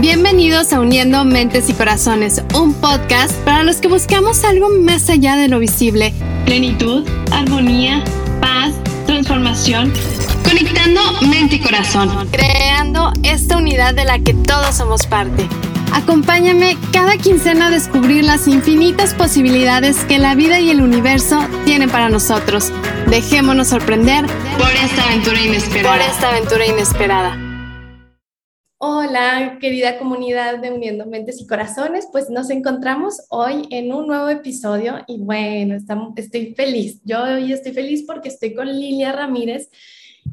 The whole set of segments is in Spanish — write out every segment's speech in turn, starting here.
Bienvenidos a Uniendo Mentes y Corazones, un podcast para los que buscamos algo más allá de lo visible. Plenitud, armonía, paz, transformación. Conectando mente y corazón. Creando esta unidad de la que todos somos parte. Acompáñame cada quincena a descubrir las infinitas posibilidades que la vida y el universo tienen para nosotros. Dejémonos sorprender por esta aventura inesperada. Por esta aventura inesperada. Hola, querida comunidad de Uniendo Mentes y Corazones, pues nos encontramos hoy en un nuevo episodio y bueno, estoy feliz. Yo hoy estoy feliz porque estoy con Lilia Ramírez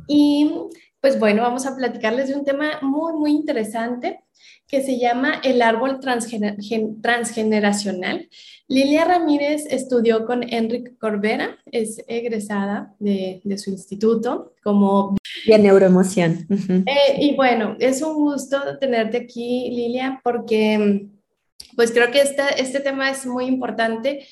y pues bueno, vamos a platicarles de un tema muy, muy interesante que se llama el árbol transgeneracional. Lilia Ramírez estudió con Enrique Corbera, es egresada de, su instituto como... De neuroemoción. Eh, y bueno, es un gusto tenerte aquí, Lilia, porque pues creo que este, este tema es muy importante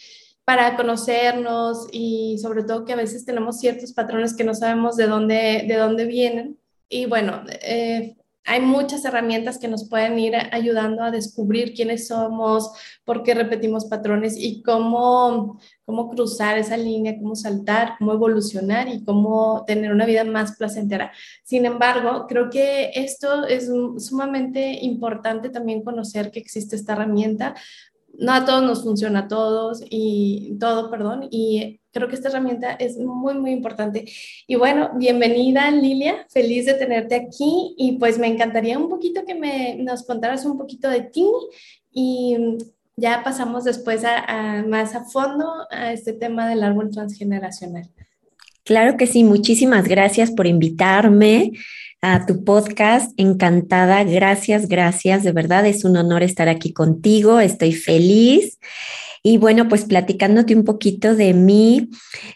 para conocernos y sobre todo que a veces tenemos ciertos patrones que no sabemos de dónde, de dónde vienen. Y bueno, eh, hay muchas herramientas que nos pueden ir ayudando a descubrir quiénes somos, por qué repetimos patrones y cómo, cómo cruzar esa línea, cómo saltar, cómo evolucionar y cómo tener una vida más placentera. Sin embargo, creo que esto es sumamente importante también conocer que existe esta herramienta. No a todos nos funciona a todos y todo, perdón, y creo que esta herramienta es muy, muy importante. Y bueno, bienvenida Lilia, feliz de tenerte aquí y pues me encantaría un poquito que me, nos contaras un poquito de ti y ya pasamos después a, más a fondo a este tema del árbol transgeneracional. Claro que sí, muchísimas gracias por invitarme a tu podcast. Encantada, gracias, gracias. De verdad es un honor estar aquí contigo. Estoy feliz. Y bueno, pues platicándote un poquito de mí,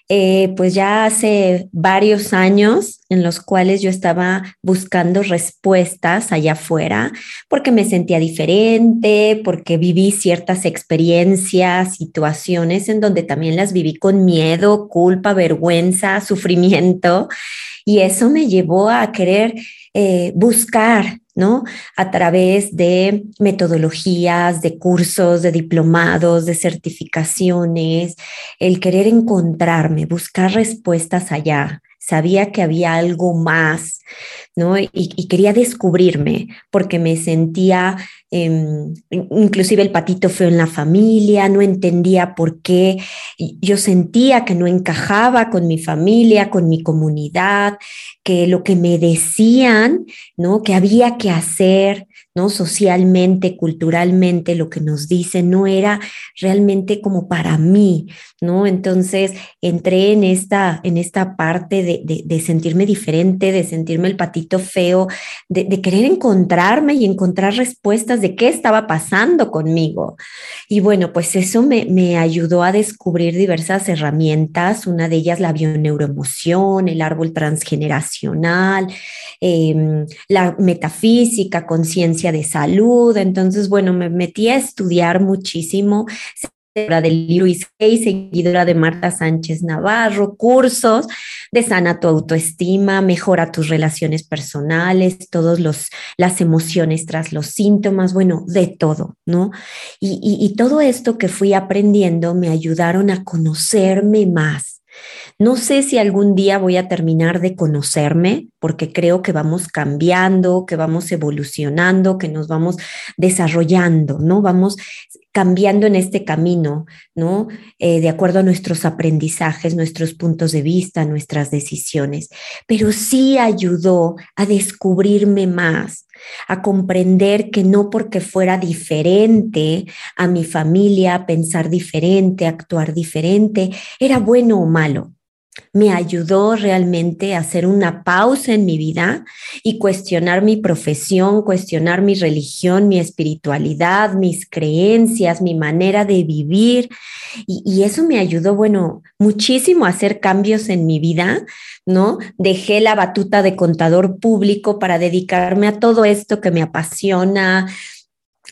eh, pues ya hace varios años en los cuales yo estaba buscando respuestas allá afuera, porque me sentía diferente, porque viví ciertas experiencias, situaciones en donde también las viví con miedo, culpa, vergüenza, sufrimiento. Y eso me llevó a querer eh, buscar ¿no? A través de metodologías, de cursos, de diplomados, de certificaciones, el querer encontrarme, buscar respuestas allá. Sabía que había algo más, ¿no? y quería descubrirme porque me sentía Em, inclusive el patito feo en la familia, no entendía por qué, yo sentía que no encajaba con mi familia, con mi comunidad, que lo que me decían, ¿no? Que había que hacer, ¿no? Socialmente, culturalmente, lo que nos dicen no era realmente como para mí, ¿no? Entonces entré en esta, en esta parte de, sentirme diferente, de sentirme el patito feo, de, querer encontrarme y encontrar respuestas de qué estaba pasando conmigo. Y bueno, pues eso me, me ayudó a descubrir diversas herramientas, una de ellas la bioneuroemoción, el árbol transgeneracional, em, la metafísica, conciencia de salud. Entonces, bueno, me metí a estudiar muchísimo de Luis Hay, seguidora de Marta Sánchez Navarro, cursos de sana tu autoestima, mejora tus relaciones personales, todas las emociones tras los síntomas, bueno, de todo, ¿no? Y, y todo esto que fui aprendiendo me ayudaron a conocerme más. No sé si algún día voy a terminar de conocerme, porque creo que vamos cambiando, que vamos evolucionando, que nos vamos desarrollando, ¿no? Vamos cambiando en este camino, ¿no? Eh, de acuerdo a nuestros aprendizajes, nuestros puntos de vista, nuestras decisiones. Pero sí ayudó a descubrirme más, a comprender que no porque fuera diferente a mi familia, pensar diferente, actuar diferente, era bueno o malo me ayudó realmente a hacer una pausa en mi vida y cuestionar mi profesión, cuestionar mi religión, mi espiritualidad, mis creencias, mi manera de vivir. Y, eso me ayudó, bueno, muchísimo a hacer cambios en mi vida, ¿no? Dejé la batuta de contador público para dedicarme a todo esto que me apasiona,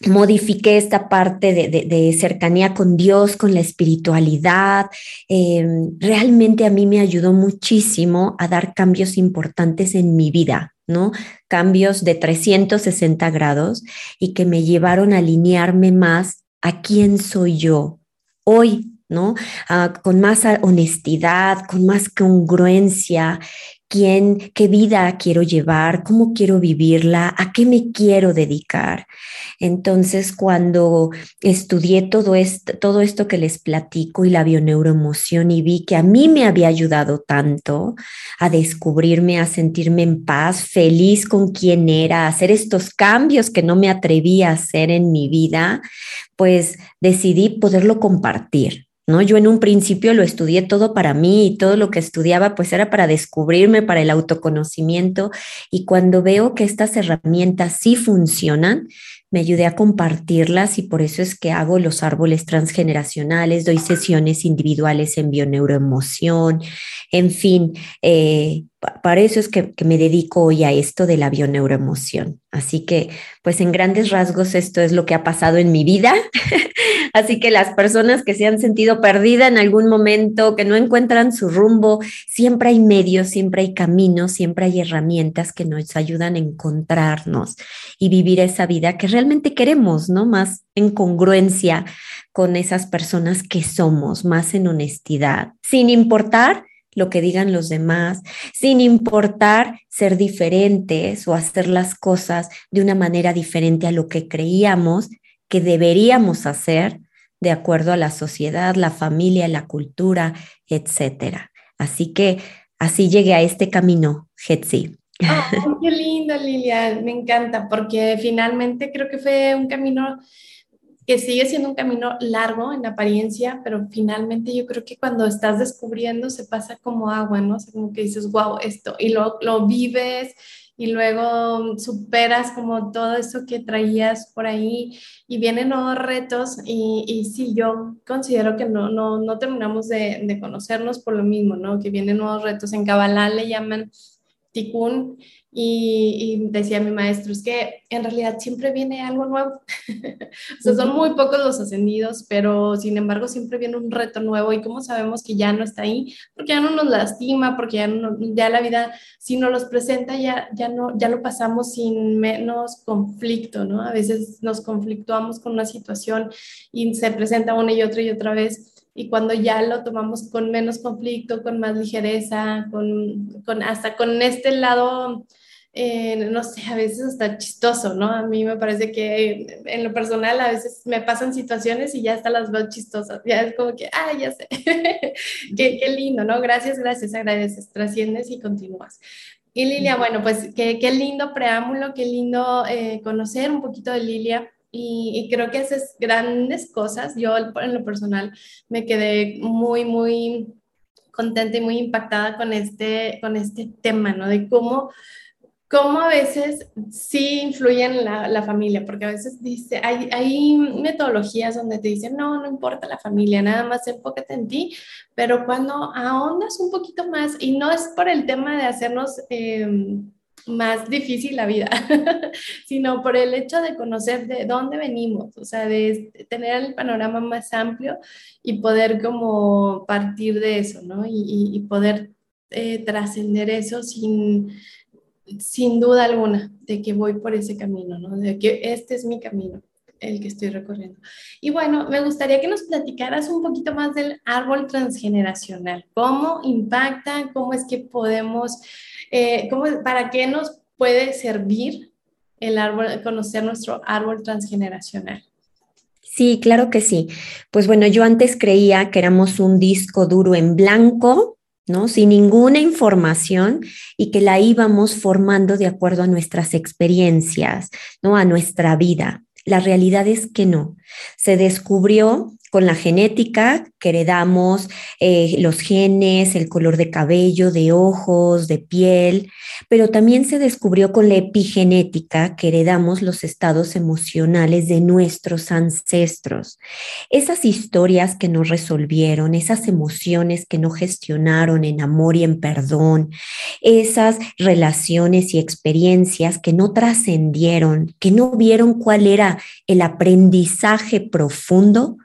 modifiqué esta parte de, cercanía con Dios, con la espiritualidad. Em, realmente a mí me ayudó muchísimo a dar cambios importantes en mi vida, ¿no? Cambios de 360 grados y que me llevaron a alinearme más a quién soy yo hoy, ¿no? Ah, con más honestidad, con más congruencia, quién, qué vida quiero llevar, cómo quiero vivirla, a qué me quiero dedicar. Entonces, cuando estudié todo esto, todo esto que les platico y la bioneuroemoción y vi que a mí me había ayudado tanto a descubrirme, a sentirme en paz, feliz con quién era, a hacer estos cambios que no me atrevía a hacer en mi vida, pues decidí poderlo compartir. Yo en un principio lo estudié todo para mí y todo lo que estudiaba pues era para descubrirme, para el autoconocimiento. Y cuando veo que estas herramientas sí funcionan, me ayudé a compartirlas y por eso es que hago los árboles transgeneracionales, doy sesiones individuales en bioneuroemoción, en fin, eh, para eso es que, me dedico hoy a esto de la bioneuroemoción. Así que, pues en grandes rasgos, esto es lo que ha pasado en mi vida. Así que las personas que se han sentido perdidas en algún momento, que no encuentran su rumbo, siempre hay medios, siempre hay caminos, siempre hay herramientas que nos ayudan a encontrarnos y vivir esa vida que realmente queremos, ¿no? Más en congruencia con esas personas que somos, más en honestidad, sin importar lo que digan los demás, sin importar ser diferentes o hacer las cosas de una manera diferente a lo que creíamos que deberíamos hacer de acuerdo a la sociedad, la familia, la cultura, etcétera. Así que así llegué a este camino, Hetzi. qué lindo, Lilia, me encanta, porque finalmente creo que fue un camino que sigue siendo un camino largo en apariencia, pero finalmente yo creo que cuando estás descubriendo se pasa como agua, ¿no? O como que dices, wow, esto, y lo, lo vives y luego superas como todo eso que traías por ahí y vienen nuevos retos y, y sí, yo considero que no, no, no terminamos de, de, conocernos por lo mismo, ¿no? Que vienen nuevos retos. En Kabbalah le llaman tikkun y, decía mi maestro, es que en realidad siempre viene algo nuevo. o sea, son muy pocos los ascendidos, pero sin embargo siempre viene un reto nuevo. ¿Y cómo sabemos que ya no está ahí? Porque ya no nos lastima, porque ya, no, ya la vida, si nos los presenta, ya, ya, no, ya lo pasamos sin menos conflicto, ¿no? A veces nos conflictuamos con una situación y se presenta una y otra y otra vez y cuando ya lo tomamos con menos conflicto, con más ligereza, con, con hasta con este lado eh, no sé, a veces está chistoso, ¿no? A mí me parece que en lo personal a veces me pasan situaciones y ya hasta las veo chistosas, ya es como que, ah, ya sé, qué, qué, lindo, ¿no? Gracias, gracias, agradeces, trasciendes y continúas. Y Lilia, bueno, pues qué, qué lindo preámbulo, qué lindo eh, conocer un poquito de Lilia. Y, y, creo que haces grandes cosas. Yo en lo personal me quedé muy, muy contenta y muy impactada con este, con este tema, ¿no? De cómo cómo a veces sí influye en la, familia, porque a veces dice, hay, hay, metodologías donde te dicen, no, no importa la familia, nada más enfócate en ti, pero cuando ahondas un poquito más, y no es por el tema de hacernos em, más difícil la vida, sino por el hecho de conocer de dónde venimos, o sea, de tener el panorama más amplio y poder como partir de eso, ¿no? Y, poder eh, trascender eso sin sin duda alguna de que voy por ese camino, ¿no? De que este es mi camino, el que estoy recorriendo. Y bueno, me gustaría que nos platicaras un poquito más del árbol transgeneracional. ¿Cómo impacta? ¿Cómo es que podemos, eh, cómo, para qué nos puede servir el árbol, conocer nuestro árbol transgeneracional? Sí, claro que sí. Pues bueno, yo antes creía que éramos un disco duro en blanco ¿no? Sin ninguna información y que la íbamos formando de acuerdo a nuestras experiencias, ¿no? A nuestra vida. La realidad es que no. Se descubrió con la genética que heredamos, eh, los genes, el color de cabello, de ojos, de piel, pero también se descubrió con la epigenética que heredamos los estados emocionales de nuestros ancestros. Esas historias que no resolvieron, esas emociones que no gestionaron en amor y en perdón, esas relaciones y experiencias que no trascendieron, que no vieron cuál era el aprendizaje profundo,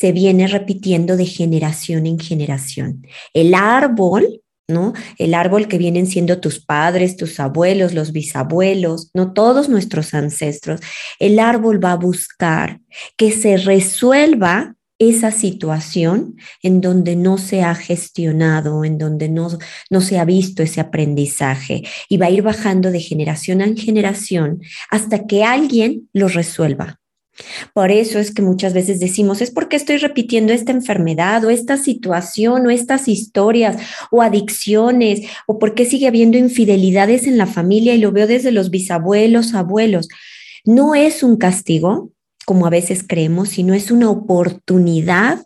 se viene repitiendo de generación en generación. El árbol ¿no? El árbol que vienen siendo tus padres, tus abuelos, los bisabuelos, no todos nuestros ancestros. El árbol va a buscar que se resuelva esa situación en donde no se ha gestionado, en donde no, no se ha visto ese aprendizaje y va a ir bajando de generación en generación hasta que alguien lo resuelva. Por eso es que muchas veces decimos, es porque estoy repitiendo esta enfermedad o esta situación o estas historias o adicciones o porque sigue habiendo infidelidades en la familia y lo veo desde los bisabuelos, abuelos. No es un castigo, como a veces creemos, sino es una oportunidad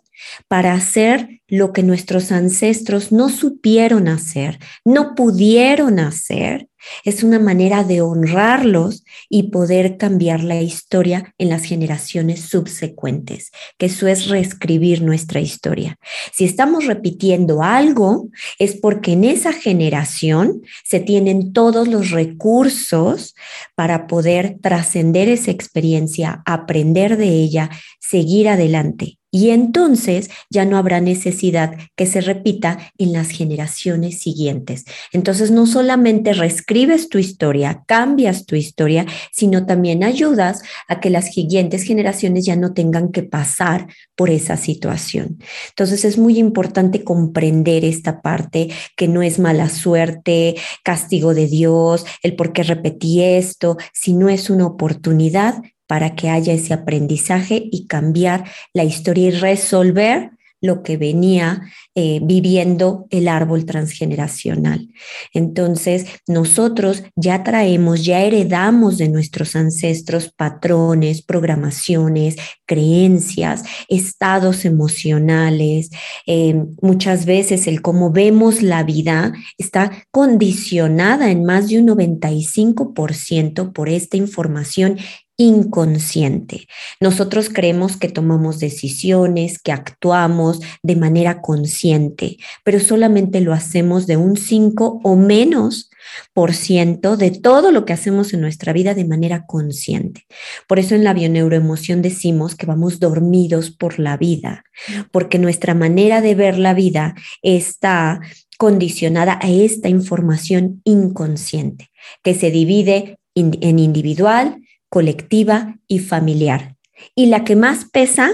para hacer lo que nuestros ancestros no supieron hacer, no pudieron hacer es una manera de honrarlos y poder cambiar la historia en las generaciones subsecuentes, que eso es reescribir nuestra historia. Si estamos repitiendo algo, es porque en esa generación se tienen todos los recursos para poder trascender esa experiencia, aprender de ella, seguir adelante y entonces ya no habrá necesidad que se repita en las generaciones siguientes. Entonces no solamente reescribes tu historia, cambias tu historia, sino también ayudas a que las siguientes generaciones ya no tengan que pasar por esa situación. Entonces es muy importante comprender esta parte que no es mala suerte, castigo de Dios, el por qué repetí esto, sino es una oportunidad para que haya ese aprendizaje y cambiar la historia y resolver lo que venía eh, viviendo el árbol transgeneracional. Entonces, nosotros ya traemos, ya heredamos de nuestros ancestros patrones, programaciones, creencias, estados emocionales. Eh, muchas veces el cómo vemos la vida está condicionada en más de un 95% por esta información inconsciente. Nosotros creemos que tomamos decisiones, que actuamos de manera consciente, pero solamente lo hacemos de un 5 o menos por ciento de todo lo que hacemos en nuestra vida de manera consciente. Por eso en la bioneuroemoción decimos que vamos dormidos por la vida, porque nuestra manera de ver la vida está condicionada a esta información inconsciente, que se divide en individual, colectiva y familiar. Y la que más pesa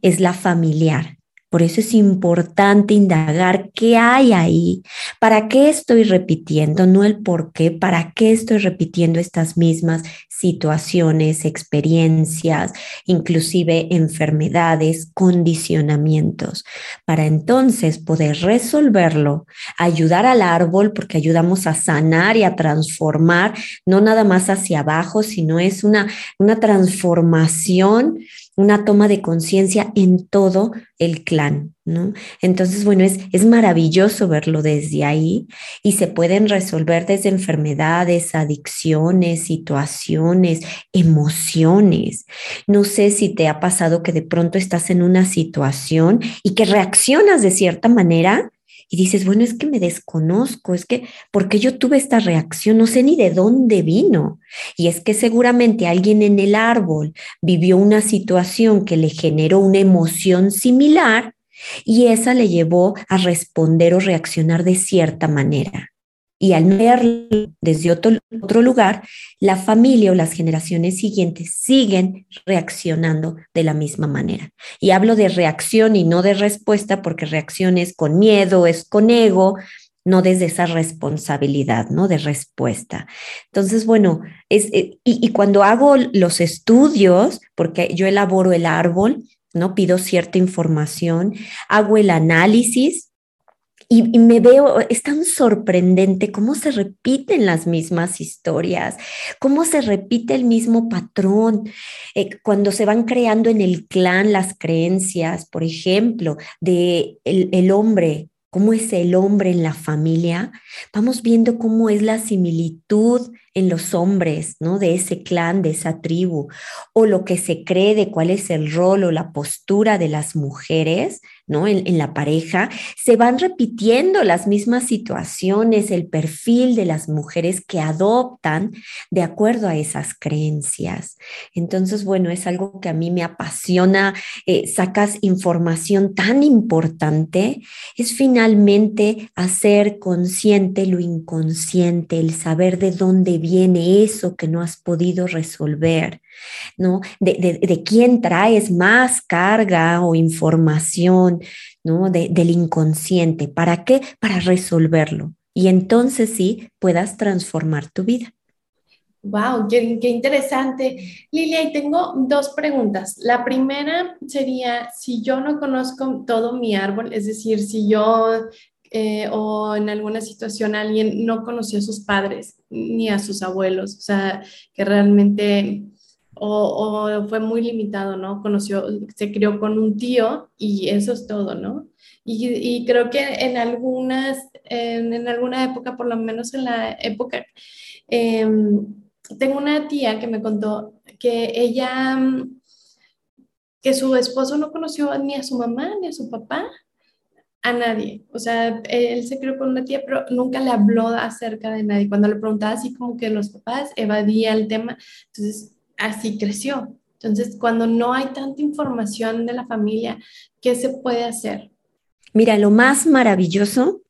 es la familiar. Por eso es importante indagar qué hay ahí, para qué estoy repitiendo, no el por qué, para qué estoy repitiendo estas mismas situaciones, experiencias, inclusive enfermedades, condicionamientos, para entonces poder resolverlo, ayudar al árbol, porque ayudamos a sanar y a transformar, no nada más hacia abajo, sino es una, una transformación una toma de conciencia en todo el clan, ¿no? Entonces, bueno, es, es maravilloso verlo desde ahí y se pueden resolver desde enfermedades, adicciones, situaciones, emociones. No sé si te ha pasado que de pronto estás en una situación y que reaccionas de cierta manera y dices, bueno, es que me desconozco, es que, porque yo tuve esta reacción? No sé ni de dónde vino. Y es que seguramente alguien en el árbol vivió una situación que le generó una emoción similar y esa le llevó a responder o reaccionar de cierta manera y al verlo desde otro, otro lugar, la familia o las generaciones siguientes siguen reaccionando de la misma manera. Y hablo de reacción y no de respuesta porque reacción es con miedo, es con ego, no desde esa responsabilidad, ¿no? De respuesta. Entonces, bueno, eh, y, y cuando hago los estudios, porque yo elaboro el árbol, ¿no? Pido cierta información, hago el análisis y, me veo, es tan sorprendente cómo se repiten las mismas historias, cómo se repite el mismo patrón, eh, cuando se van creando en el clan las creencias, por ejemplo, de el hombre cómo es el hombre en la familia, vamos viendo cómo es la similitud en los hombres, ¿no? De ese clan, de esa tribu, o lo que se cree de cuál es el rol o la postura de las mujeres, ¿no? En, la pareja, se van repitiendo las mismas situaciones, el perfil de las mujeres que adoptan de acuerdo a esas creencias. Entonces, bueno, es algo que a mí me apasiona, eh, sacas información tan importante, es finalmente hacer consciente lo inconsciente, el saber de dónde viene eso que no has podido resolver, ¿no? De, de quién traes más carga o información ¿no? del inconsciente. ¿Para qué? Para resolverlo. Y entonces sí puedas transformar tu vida. Wow, qué, interesante. Lilia, y tengo dos preguntas. La primera sería, si yo no conozco todo mi árbol, es decir, si yo eh, o en alguna situación alguien no conoció a sus padres ni a sus abuelos, o sea, que realmente o, fue muy limitado, ¿no? Conoció, se crió con un tío y eso es todo, ¿no? Y, creo que en algunas, en, alguna época, por lo menos en la época, em, tengo una tía que me contó que ella, que su esposo no conoció ni a su mamá ni a su papá, a nadie. O sea, él se crió con una tía, pero nunca le habló acerca de nadie. Cuando le preguntaba así como que los papás evadía el tema, entonces así creció. Entonces, cuando no hay tanta información de la familia, ¿qué se puede hacer? Mira, lo más maravilloso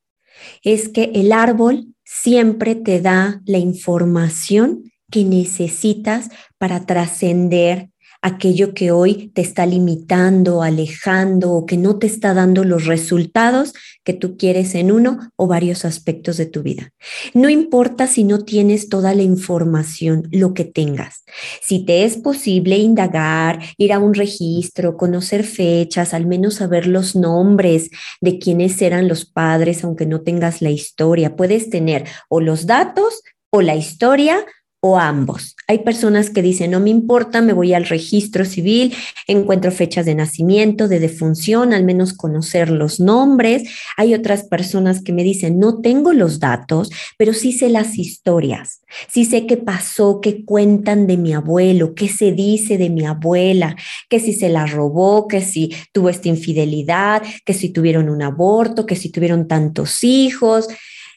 es que el árbol siempre te da la información que necesitas para trascender aquello que hoy te está limitando, alejando o que no te está dando los resultados que tú quieres en uno o varios aspectos de tu vida. No importa si no tienes toda la información, lo que tengas. Si te es posible indagar, ir a un registro, conocer fechas, al menos saber los nombres de quienes eran los padres, aunque no tengas la historia, puedes tener o los datos o la historia o ambos. Hay personas que dicen, no me importa, me voy al registro civil, encuentro fechas de nacimiento, de defunción, al menos conocer los nombres. Hay otras personas que me dicen, no tengo los datos, pero sí sé las historias, sí sé qué pasó, qué cuentan de mi abuelo, qué se dice de mi abuela, que si se la robó, que si tuvo esta infidelidad, que si tuvieron un aborto, que si tuvieron tantos hijos.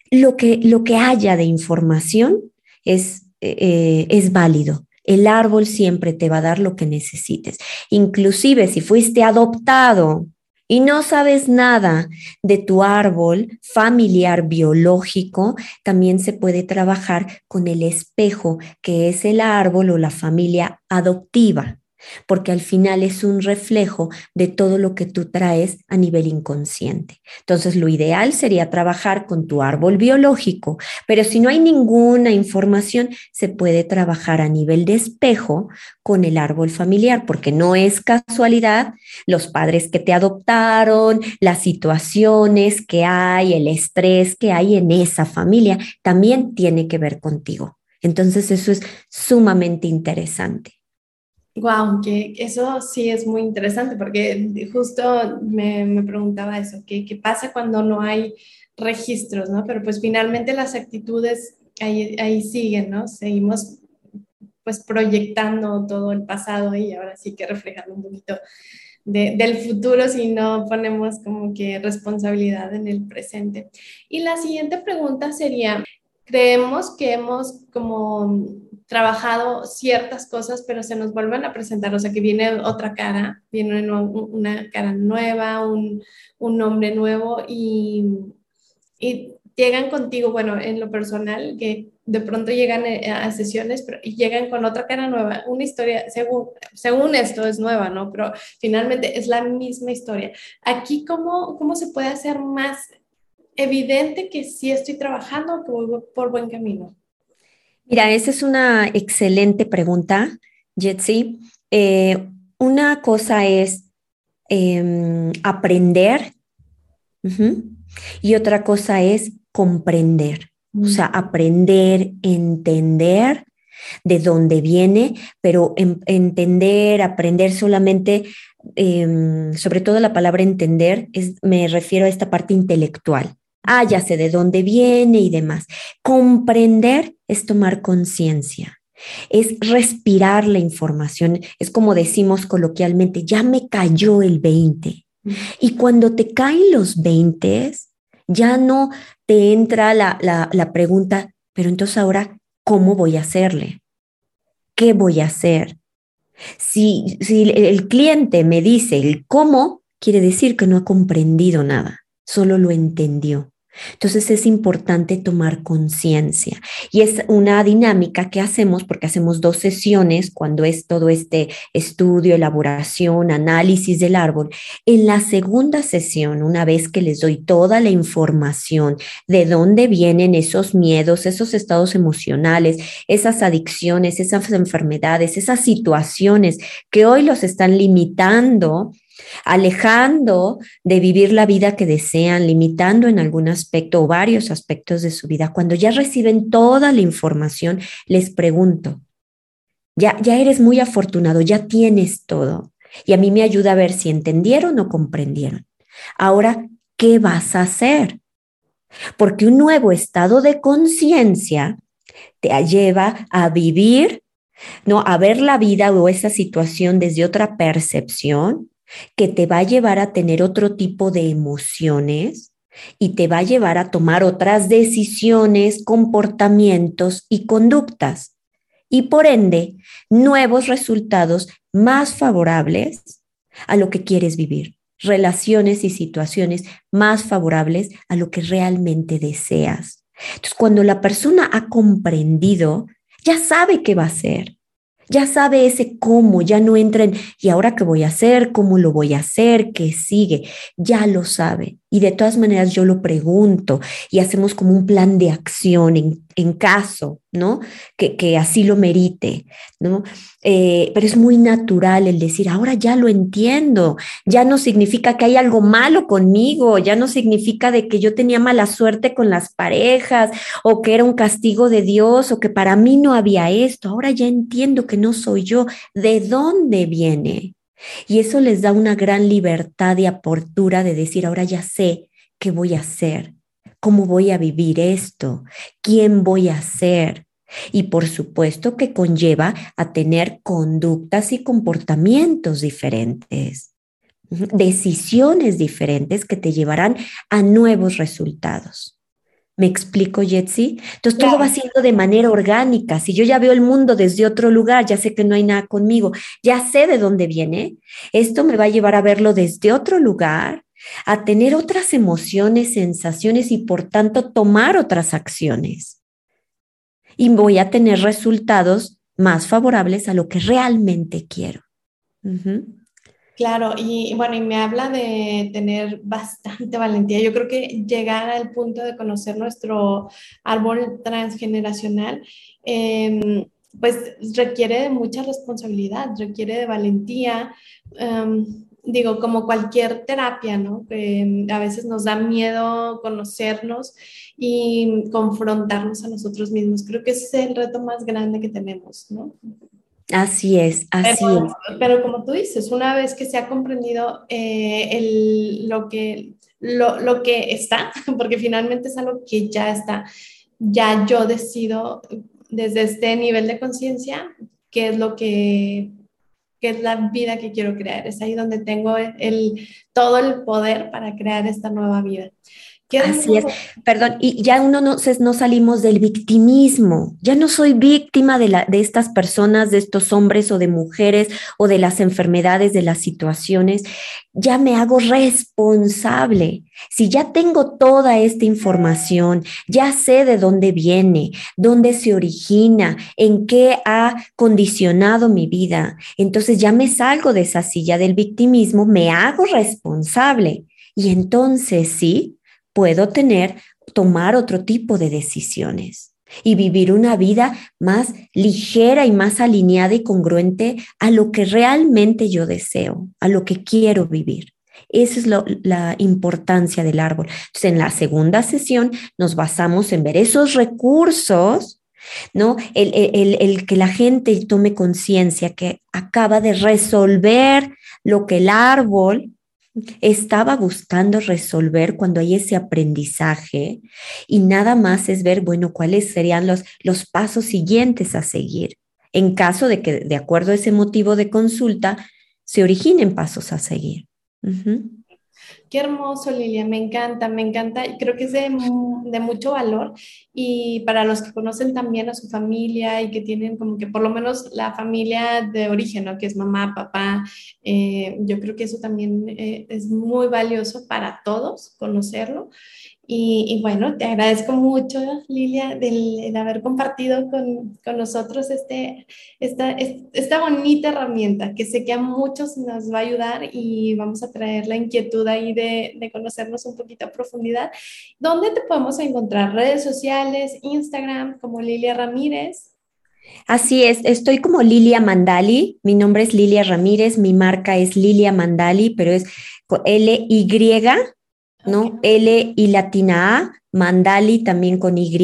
Lo que, lo que haya de información es eh, es válido. El árbol siempre te va a dar lo que necesites. Inclusive si fuiste adoptado y no sabes nada de tu árbol familiar biológico, también se puede trabajar con el espejo, que es el árbol o la familia adoptiva porque al final es un reflejo de todo lo que tú traes a nivel inconsciente. Entonces, lo ideal sería trabajar con tu árbol biológico, pero si no hay ninguna información, se puede trabajar a nivel de espejo con el árbol familiar, porque no es casualidad los padres que te adoptaron, las situaciones que hay, el estrés que hay en esa familia, también tiene que ver contigo. Entonces, eso es sumamente interesante. Wow, que eso sí es muy interesante porque justo me, me preguntaba eso, ¿qué, ¿qué, pasa cuando no hay registros, no? Pero pues finalmente las actitudes ahí, ahí siguen, ¿no? Seguimos pues proyectando todo el pasado y ahora sí que reflejando un poquito de, del futuro si no ponemos como que responsabilidad en el presente. Y la siguiente pregunta sería, creemos que hemos como trabajado ciertas cosas, pero se nos vuelven a presentar, o sea, que viene otra cara, viene una cara nueva, un, un nombre nuevo y, y, llegan contigo, bueno, en lo personal, que de pronto llegan eh, a sesiones pero, y llegan con otra cara nueva, una historia, según, según esto es nueva, ¿no? Pero finalmente es la misma historia. Aquí, ¿cómo, cómo se puede hacer más evidente que sí estoy trabajando, que voy por buen camino? Mira, esa es una excelente pregunta, Jetsi. Eh, una cosa es em, aprender Y otra cosa es comprender, o sea, mm. aprender, entender de dónde viene, pero entender, aprender solamente, em, sobre todo la palabra entender, es, me refiero a esta parte intelectual. Ah, ya sé de dónde viene y demás. Comprender es tomar conciencia, es respirar la información, es como decimos coloquialmente, ya me cayó el 20. Y cuando te caen los 20, ya no te entra la, la pregunta, pero entonces ahora, ¿cómo voy a hacerle? ¿Qué voy a hacer? Si, si el cliente me dice el cómo, quiere decir que no ha comprendido nada, solo lo entendió. Entonces es importante tomar conciencia y es una dinámica que hacemos porque hacemos dos sesiones cuando es todo este estudio, elaboración, análisis del árbol. En la segunda sesión, una vez que les doy toda la información de dónde vienen esos miedos, esos estados emocionales, esas adicciones, esas enfermedades, esas situaciones que hoy los están limitando alejando de vivir la vida que desean, limitando en algún aspecto o varios aspectos de su vida. Cuando ya reciben toda la información, les pregunto, ya, ya eres muy afortunado, ya tienes todo. Y a mí me ayuda a ver si entendieron o comprendieron. Ahora, ¿qué vas a hacer? Porque un nuevo estado de conciencia te lleva a vivir, no, a ver la vida o esa situación desde otra percepción, que te va a llevar a tener otro tipo de emociones y te va a llevar a tomar otras decisiones, comportamientos y conductas. Y por ende, nuevos resultados más favorables a lo que quieres vivir, relaciones y situaciones más favorables a lo que realmente deseas. Entonces, cuando la persona ha comprendido, ya sabe qué va a hacer ya sabe ese cómo, ya no entra en, ¿y ahora qué voy a hacer? ¿Cómo lo voy a hacer? ¿Qué sigue? Ya lo sabe. Y de todas maneras yo lo pregunto y hacemos como un plan de acción en, en caso, ¿no? Que, que, así lo merite, ¿no? Eh, pero es muy natural el decir, ahora ya lo entiendo, ya no significa que hay algo malo conmigo, ya no significa de que yo tenía mala suerte con las parejas o que era un castigo de Dios o que para mí no había esto, ahora ya entiendo que no soy yo, ¿de dónde viene? Y eso les da una gran libertad y apertura de decir, ahora ya sé qué voy a hacer, cómo voy a vivir esto, quién voy a ser. Y por supuesto que conlleva a tener conductas y comportamientos diferentes, decisiones diferentes que te llevarán a nuevos resultados. ¿Me explico, Jetsi? Entonces todo va siendo de manera orgánica. Si yo ya veo el mundo desde otro lugar, ya sé que no hay nada conmigo, ya sé de dónde viene, esto me va a llevar a verlo desde otro lugar, a tener otras emociones, sensaciones y por tanto tomar otras acciones. Y voy a tener resultados más favorables a lo que realmente quiero. Claro, y bueno, y me habla de tener bastante valentía. Yo creo que llegar al punto de conocer nuestro árbol transgeneracional, em, pues requiere de mucha responsabilidad, requiere de valentía. Em, digo, como cualquier terapia, ¿no? a veces nos da miedo conocernos y confrontarnos a nosotros mismos. Creo que ese es el reto más grande que tenemos, ¿no? Así es, así pero, es. Pero como tú dices, una vez que se ha comprendido eh, el, lo, que, lo, lo, que está, porque finalmente es algo que ya está, ya yo decido desde este nivel de conciencia qué es lo que qué es la vida que quiero crear. Es ahí donde tengo el, todo el poder para crear esta nueva vida. Así es, perdón, y ya uno no, no salimos del victimismo, ya no soy víctima de, la, de estas personas, de estos hombres o de mujeres o de las enfermedades, de las situaciones, ya me hago responsable. Si ya tengo toda esta información, ya sé de dónde viene, dónde se origina, en qué ha condicionado mi vida, entonces ya me salgo de esa silla del victimismo, me hago responsable. Y entonces sí, puedo tener, tomar otro tipo de decisiones y vivir una vida más ligera y más alineada y congruente a lo que realmente yo deseo, a lo que quiero vivir. Esa es la importancia del árbol. Entonces, en la segunda sesión nos basamos en ver esos recursos, ¿no? El, el que la gente tome conciencia que acaba de resolver lo que el árbol estaba buscando resolver cuando hay ese aprendizaje y nada más es ver, bueno, cuáles serían los, los pasos siguientes a seguir en caso de que, de acuerdo a ese motivo de consulta, se originen pasos a seguir. Qué hermoso, Lilia, me encanta, me encanta. Y creo que es de, mucho valor. Y para los que conocen también a su familia y que tienen como que por lo menos la familia de origen, ¿no? que es mamá, papá, eh, yo creo que eso también eh, es muy valioso para todos conocerlo. Y, bueno, te agradezco mucho, Lilia, del, haber compartido con, con nosotros este, esta, esta bonita herramienta que sé que a muchos nos va a ayudar y vamos a traer la inquietud ahí de, de conocernos un poquito a profundidad. ¿Dónde te podemos encontrar? Redes sociales, Instagram, como Lilia Ramírez. Así es, estoy como Lilia Mandali, mi nombre es Lilia Ramírez, mi marca es Lilia Mandali, pero es L-Y ¿no? L y latina A, Mandali también con Y,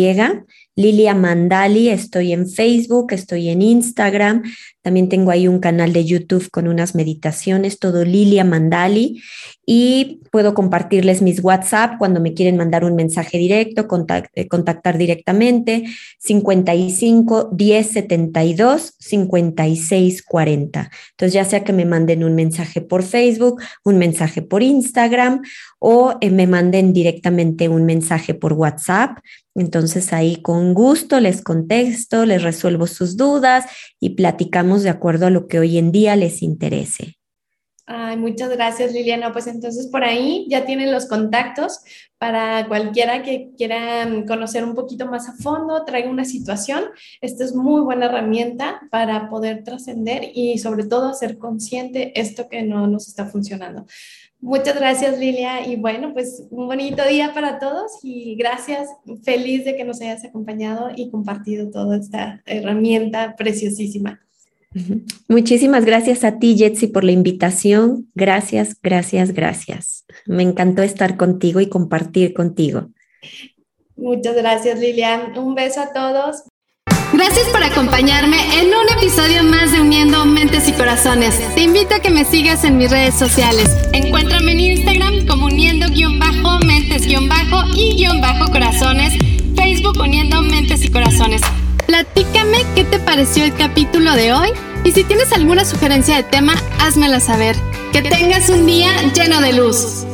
Lilia Mandali, estoy en Facebook, estoy en Instagram, también tengo ahí un canal de YouTube con unas meditaciones, todo Lilia Mandali, y puedo compartirles mis WhatsApp cuando me quieren mandar un mensaje directo, eh, contactar directamente, 55 10 72 56 40. Entonces, ya sea que me manden un mensaje por Facebook, un mensaje por Instagram o eh, me manden directamente un mensaje por WhatsApp. Entonces ahí con gusto les contesto, les resuelvo sus dudas y platicamos de acuerdo a lo que hoy en día les interese. Ay, muchas gracias, Liliana. Pues entonces por ahí ya tienen los contactos para cualquiera que quiera conocer un poquito más a fondo, traiga una situación. Esta es muy buena herramienta para poder trascender y sobre todo hacer consciente esto que no nos está funcionando. Muchas gracias, Lilia. Y bueno, pues un bonito día para todos y gracias. Feliz de que nos hayas acompañado y compartido toda esta herramienta preciosísima. Muchísimas gracias a ti, Jetsi, por la invitación. Gracias, gracias, gracias. Me encantó estar contigo y compartir contigo. Muchas gracias, Lilian. Un beso a todos. Gracias por acompañarme en un episodio más de Uniendo Mentes y Corazones. Te invito a que me sigas en mis redes sociales. Encuéntrame en Instagram como uniendo-mentes-y-corazones, Facebook Uniendo Mentes y Corazones. Platícame qué te pareció el capítulo de hoy y si tienes alguna sugerencia de tema, házmela saber. Que tengas un día lleno de luz.